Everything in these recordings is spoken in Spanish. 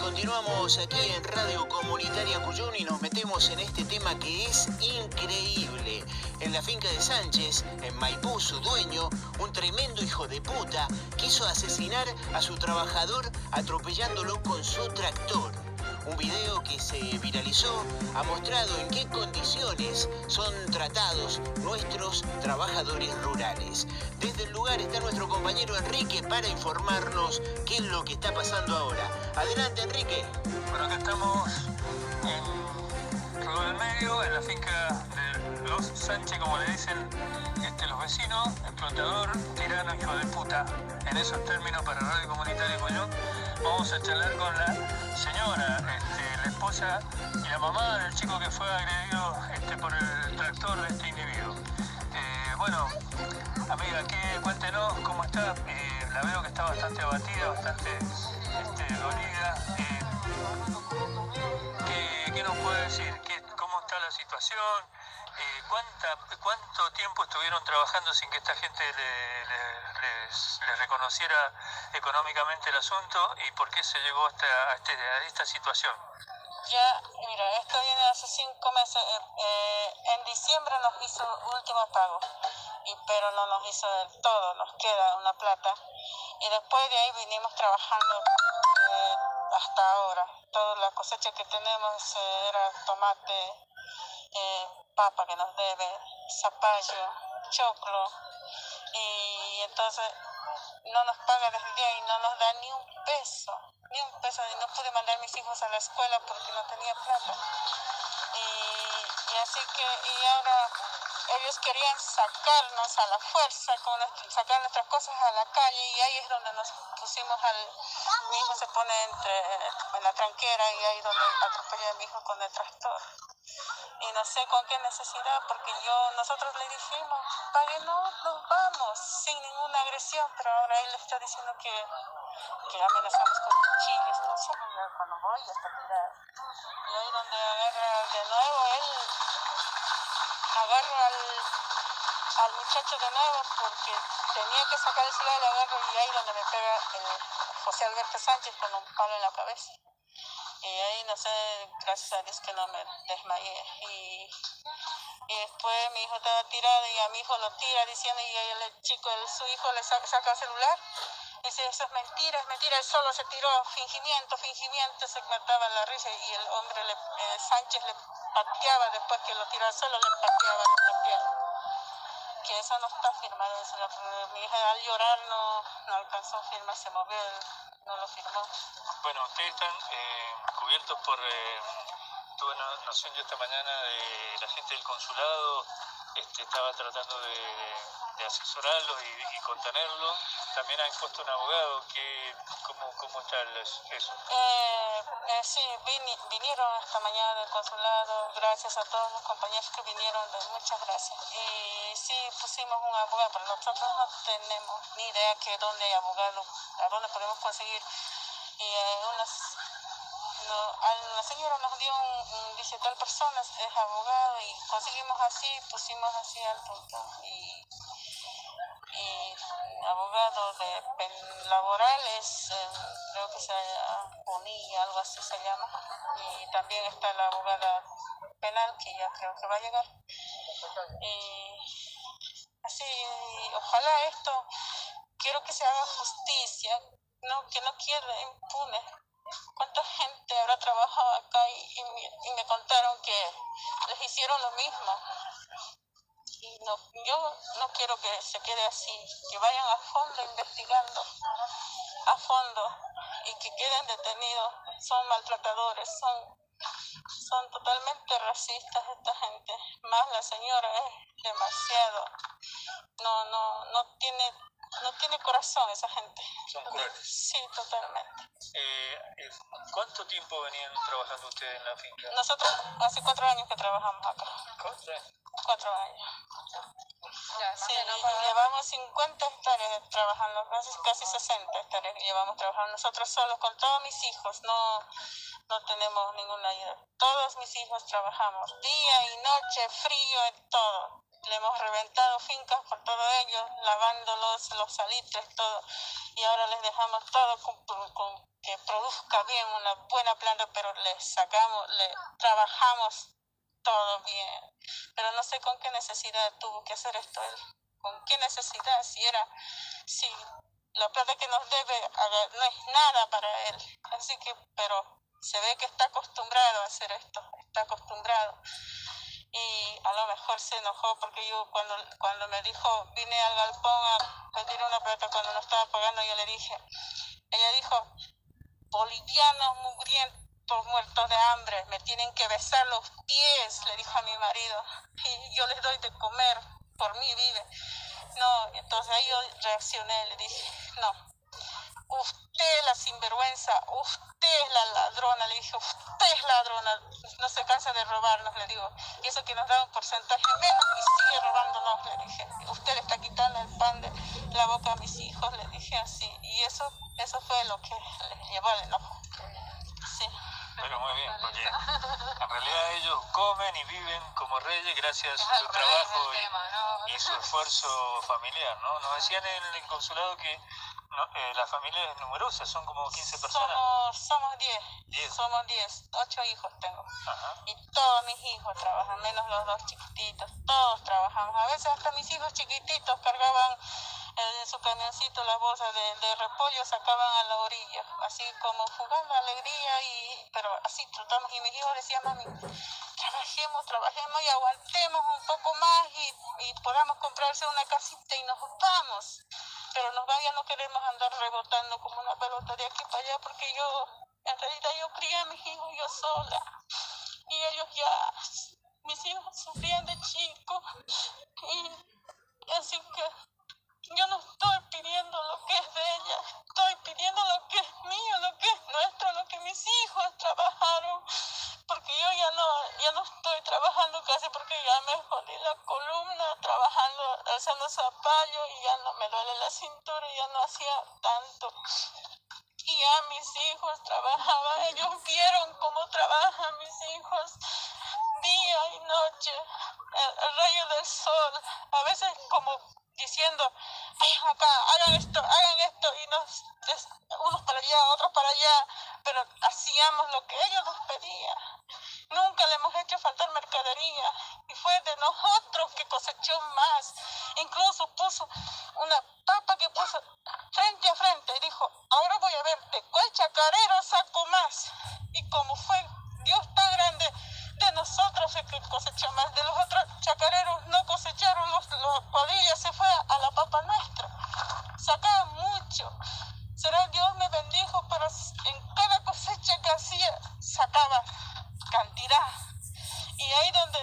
Continuamos aquí en Radio Comunitaria Cuyón y nos metemos en este tema que es increíble. En la finca de Sánchez, en Maipú, su dueño, un tremendo hijo de puta, quiso asesinar a su trabajador atropellándolo con su tractor. Un video que se viralizó ha mostrado en qué condiciones son tratados nuestros trabajadores rurales. Desde el lugar está nuestro compañero Enrique para informarnos qué es lo que está pasando ahora. Adelante Enrique. Bueno, acá estamos en Río del Medio, en la finca de los Sánchez, como le dicen este, los vecinos, explotador, tirano, hijo de puta. En esos términos para Radio Comunitaria Coyón, vamos a charlar con la señora, este, la esposa y la mamá del chico que fue agredido este, por el tractor de este individuo. Eh, bueno, amiga, ¿qué, cuéntenos cómo está. Eh, la veo que está bastante abatida, bastante este, dolida. Eh, ¿qué, qué nos puede decir? ¿Qué, ¿Cómo está la situación? Eh, ¿cuánta, ¿Cuánto tiempo estuvieron trabajando sin que esta gente le, le- les, reconociera económicamente el asunto y por qué se llegó hasta a, este- esta situación? Ya, mira, esto viene hace cinco meses. eh, eh, en diciembre nos hizo último pago, y, pero no nos hizo del todo, nos queda una plata. Y después de ahí vinimos trabajando eh, hasta ahora. Toda la cosecha que tenemos eh, era tomate, eh, papa que nos debe, zapallo, choclo. Y entonces no nos paga desde el día y no nos da ni un peso, ni un peso. Y no pude mandar mis hijos a la escuela porque no tenía plata. Y, así que, y ahora ellos querían sacarnos a la fuerza, con nuestro- sacar nuestras cosas a la calle y ahí es donde nos pusimos al... Mi hijo se pone entre, en la tranquera y ahí donde atropellé a mi hijo con el tractor no sé con qué necesidad, porque yo, nosotros le dijimos, páguenos, nos vamos, sin ninguna agresión, pero ahora él está diciendo que, que amenazamos con cuchillos, no sé, cuando voy ya está tirado. Y ahí donde agarra de nuevo, él agarra al, muchacho de nuevo porque tenía que sacar el le agarro y ahí donde me pega el José Alberto Sánchez con un palo en la cabeza. Y ahí no sé, gracias a Dios que no me desmayé. Y, y después mi hijo estaba tirado y a mi hijo lo tira diciendo y el chico, el, su hijo le saca, saca el celular. Dice, eso es mentira, es mentira, él solo se tiró, fingimiento, fingimiento, se mataba la risa y el hombre, le, eh, Sánchez le pateaba después que lo tiraba solo, le pateaba, le pateaba. Que eso no está firmado, eso, mi hija al llorar no, no alcanzó a firmar, se movió, él no lo firmó. Bueno, ustedes están eh, cubiertos por... eh, tuve no- noción yo esta mañana de la gente del consulado, este, estaba tratando de, de asesorarlos y, y contenerlos. También han puesto un abogado. que ¿Cómo, cómo está eso? Eh, eh, sí, vini- vinieron esta mañana del consulado, gracias a todos los compañeros que vinieron, muchas gracias. Y sí, pusimos un abogado, pero nosotros no tenemos ni idea que dónde hay abogado, a dónde podemos conseguir. Y eh, unas, a la señora nos dio un, un- dice tal persona es abogado y conseguimos así, pusimos así al punto. Y, y abogado de pen- laborales, eh, creo que se Bonilla, algo así se llama. Y también está la abogada penal que ya creo que va a llegar. Y así, ojalá esto, quiero que se haga justicia, no, que no quede impune. ¿Cuánta gente habrá trabajado acá y, y me, y me contaron que les hicieron lo mismo? Y no, yo no quiero que se quede así, que vayan a fondo investigando, a fondo, y que queden detenidos. Son maltratadores, son, son totalmente racistas esta gente. Más la señora es demasiado, no, no, no tiene, no tiene corazón esa gente. Son crueles. Sí, totalmente. Eh, eh, ¿Cuánto tiempo venían trabajando ustedes en la finca? Nosotros hace cuatro años que trabajamos acá, ¿Cuánto? cuatro años. Ya, Sí, llevamos 50 hectáreas trabajando, casi, casi 60 hectáreas llevamos trabajando nosotros solos con todos mis hijos, no, no tenemos ninguna ayuda. Todos mis hijos trabajamos, día y noche, frío, en todo. Le hemos reventado fincas por todos ellos, lavándolos, los salitres, todo. Y ahora les dejamos todo con, con que produzca bien una buena planta, pero le sacamos, le trabajamos todo bien. Pero no sé con qué necesidad tuvo que hacer esto él. ¿Con qué necesidad? Si era, si la plata que nos debe no es nada para él. Así que, pero se ve que está acostumbrado a hacer esto, está acostumbrado. Y a lo mejor se enojó porque yo cuando, cuando me dijo, vine al galpón a pedir una plata cuando no estaba pagando, yo le dije, ella dijo, bolivianos mugrientos muertos de hambre, me tienen que besar los pies, le dijo a mi marido, y yo les doy de comer, por mí vive. No, entonces ahí yo reaccioné, le dije, no, usted la sinvergüenza, usted es la ladrona, le dije, usted es ladrona, no se cansa de robarnos, le digo, y eso que nos da un porcentaje menos y sigue robándonos, le dije, usted le está quitando el pan de la boca a mis hijos, le dije así, y eso, eso fue lo que les llevó al enojo. Pero muy bien, porque en realidad ellos comen y viven como reyes gracias a su trabajo y, y su esfuerzo familiar, ¿no? Nos decían en el consulado que no, eh, la familia es numerosa, son como 15 personas. Somos, somos 10. Somos 10. 8 hijos tengo. Y todos mis hijos trabajan, menos los dos chiquititos. Todos trabajamos. A veces hasta mis hijos chiquititos cargaban en su camioncito las bolsas de, repollo, sacaban a la orilla. Así como jugando alegría y... Pero así tratamos. Y mis hijos decían, mami, trabajemos, trabajemos y aguantemos un poco más y, y podamos comprarse una casita y nos vamos pero nos vaya, no queremos andar rebotando como una pelota de aquí para allá porque yo, en realidad yo crié a mis hijos yo sola y ellos ya, mis hijos sufrían de chicos y así que yo no estoy pidiendo lo que es de ella, estoy pidiendo lo que es mío, lo que es nuestro, lo que mis hijos trabajaron porque yo ya no, ya no estoy trabajando casi porque ya me jodí la columna trabajando, haciendo zapallo y ya no me duele la cintura ya no hacía tanto. Y ya mis hijos trabajaban, ellos vieron cómo trabajan mis hijos día y noche, el, rayo del sol, a Incluso puso una papa que puso frente a frente y dijo, ahora voy a ver de cuál chacarero saco más. Y como fue Dios tan grande, de nosotros es que cosechó más. De los otros chacareros no cosecharon, los, los se fue a la papa nuestra. Sacaban mucho. Será Dios me bendijo, pero en cada cosecha que hacía sacaba cantidad. Y ahí donde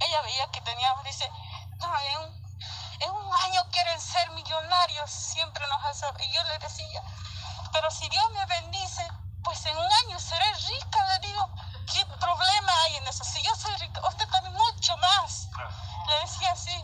ella veía que teníamos, dice, no, en un, en un año quieren ser millonarios, siempre nos hace, y yo le decía, pero si Dios me bendice, pues en un año seré rica, le digo, ¿qué problema hay en eso? Si yo soy rica, usted también mucho más. Le decía así,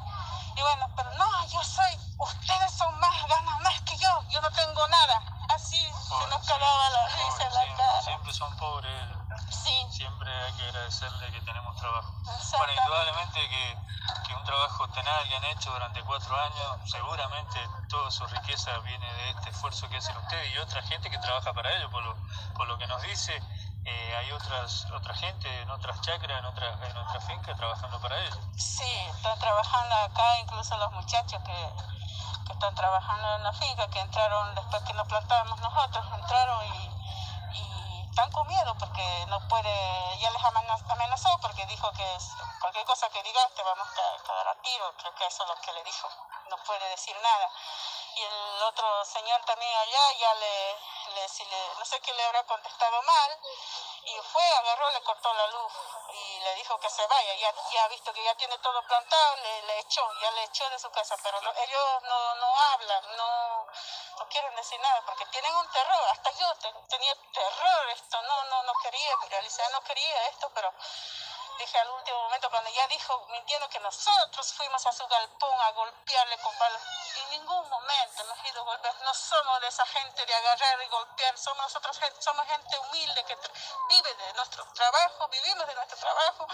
y bueno, pero no, yo soy, ustedes son más, ganan más que yo, yo no tengo nada. Así se nos calaba la risa en la cara. Siempre son pobres Sí. Siempre hay que agradecerle que tenemos trabajo. Bueno, indudablemente que, que, un trabajo tenal que han hecho durante cuatro años, seguramente toda su riqueza viene de este esfuerzo que hacen ustedes y otra gente que trabaja para ello, por lo, por lo que nos dice. Eh, hay otras otra gente en otras chacras, en otras en otras fincas trabajando para ellos. Sí, están trabajando acá, incluso los muchachos que, que están trabajando en la finca, que entraron después que nos plantábamos nosotros, entraron y están con miedo porque no puede, ya les amenazó porque dijo que cualquier cosa que digas te vamos a quedar a tiro, creo que eso es lo que le dijo, no puede decir nada. Y el otro señor también allá ya le, no sé qué le habrá contestado mal, y fue, agarró, le cortó la luz y le dijo que se vaya, ya, ha visto que ya tiene todo plantado, le, echó, ya le echó de su casa, pero ellos no, no hablan, no no quieren decir nada porque tienen un terror. Hasta yo tenía terror esto, no, no, no quería viralizar, no quería esto, pero dije al último momento cuando ya dijo, mintiendo que nosotros fuimos a su galpón a golpearle con balas. En ningún momento hemos ido a golpear, no somos de esa gente de agarrar y golpear, somos nosotros gente, somos gente humilde que vive de nuestro trabajo, vivimos de nuestro trabajo,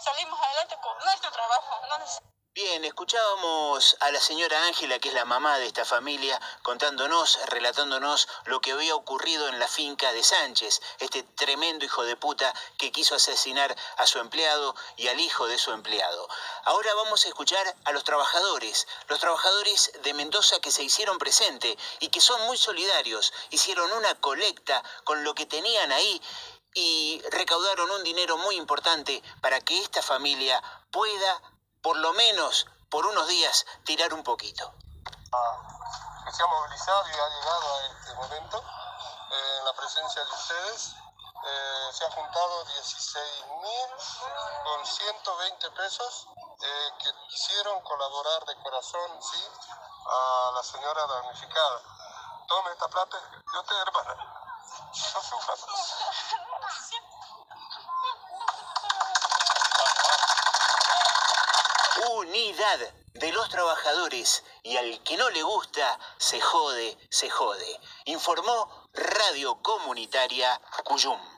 salimos adelante con nuestro trabajo. No Bien, escuchábamos a la señora Ángela, que es la mamá de esta familia, contándonos, relatándonos lo que había ocurrido en la finca de Sánchez, este tremendo hijo de puta que quiso asesinar a su empleado y al hijo de su empleado. Ahora vamos a escuchar a los trabajadores, los trabajadores de Mendoza que se hicieron presente y que son muy solidarios, hicieron una colecta con lo que tenían ahí y recaudaron un dinero muy importante para que esta familia pueda por lo menos por unos días tirar un poquito. que se ha movilizado y ha llegado a este momento eh, en la presencia de ustedes. Eh, se ha juntado 16.000 con 120 pesos eh, que quisieron colaborar de corazón ¿sí? a la señora damnificada. Tome esta plata, yo te hermana. No sufra unidad de los trabajadores y al que no le gusta, se jode, se jode. Informó Radio Comunitaria Cuyum.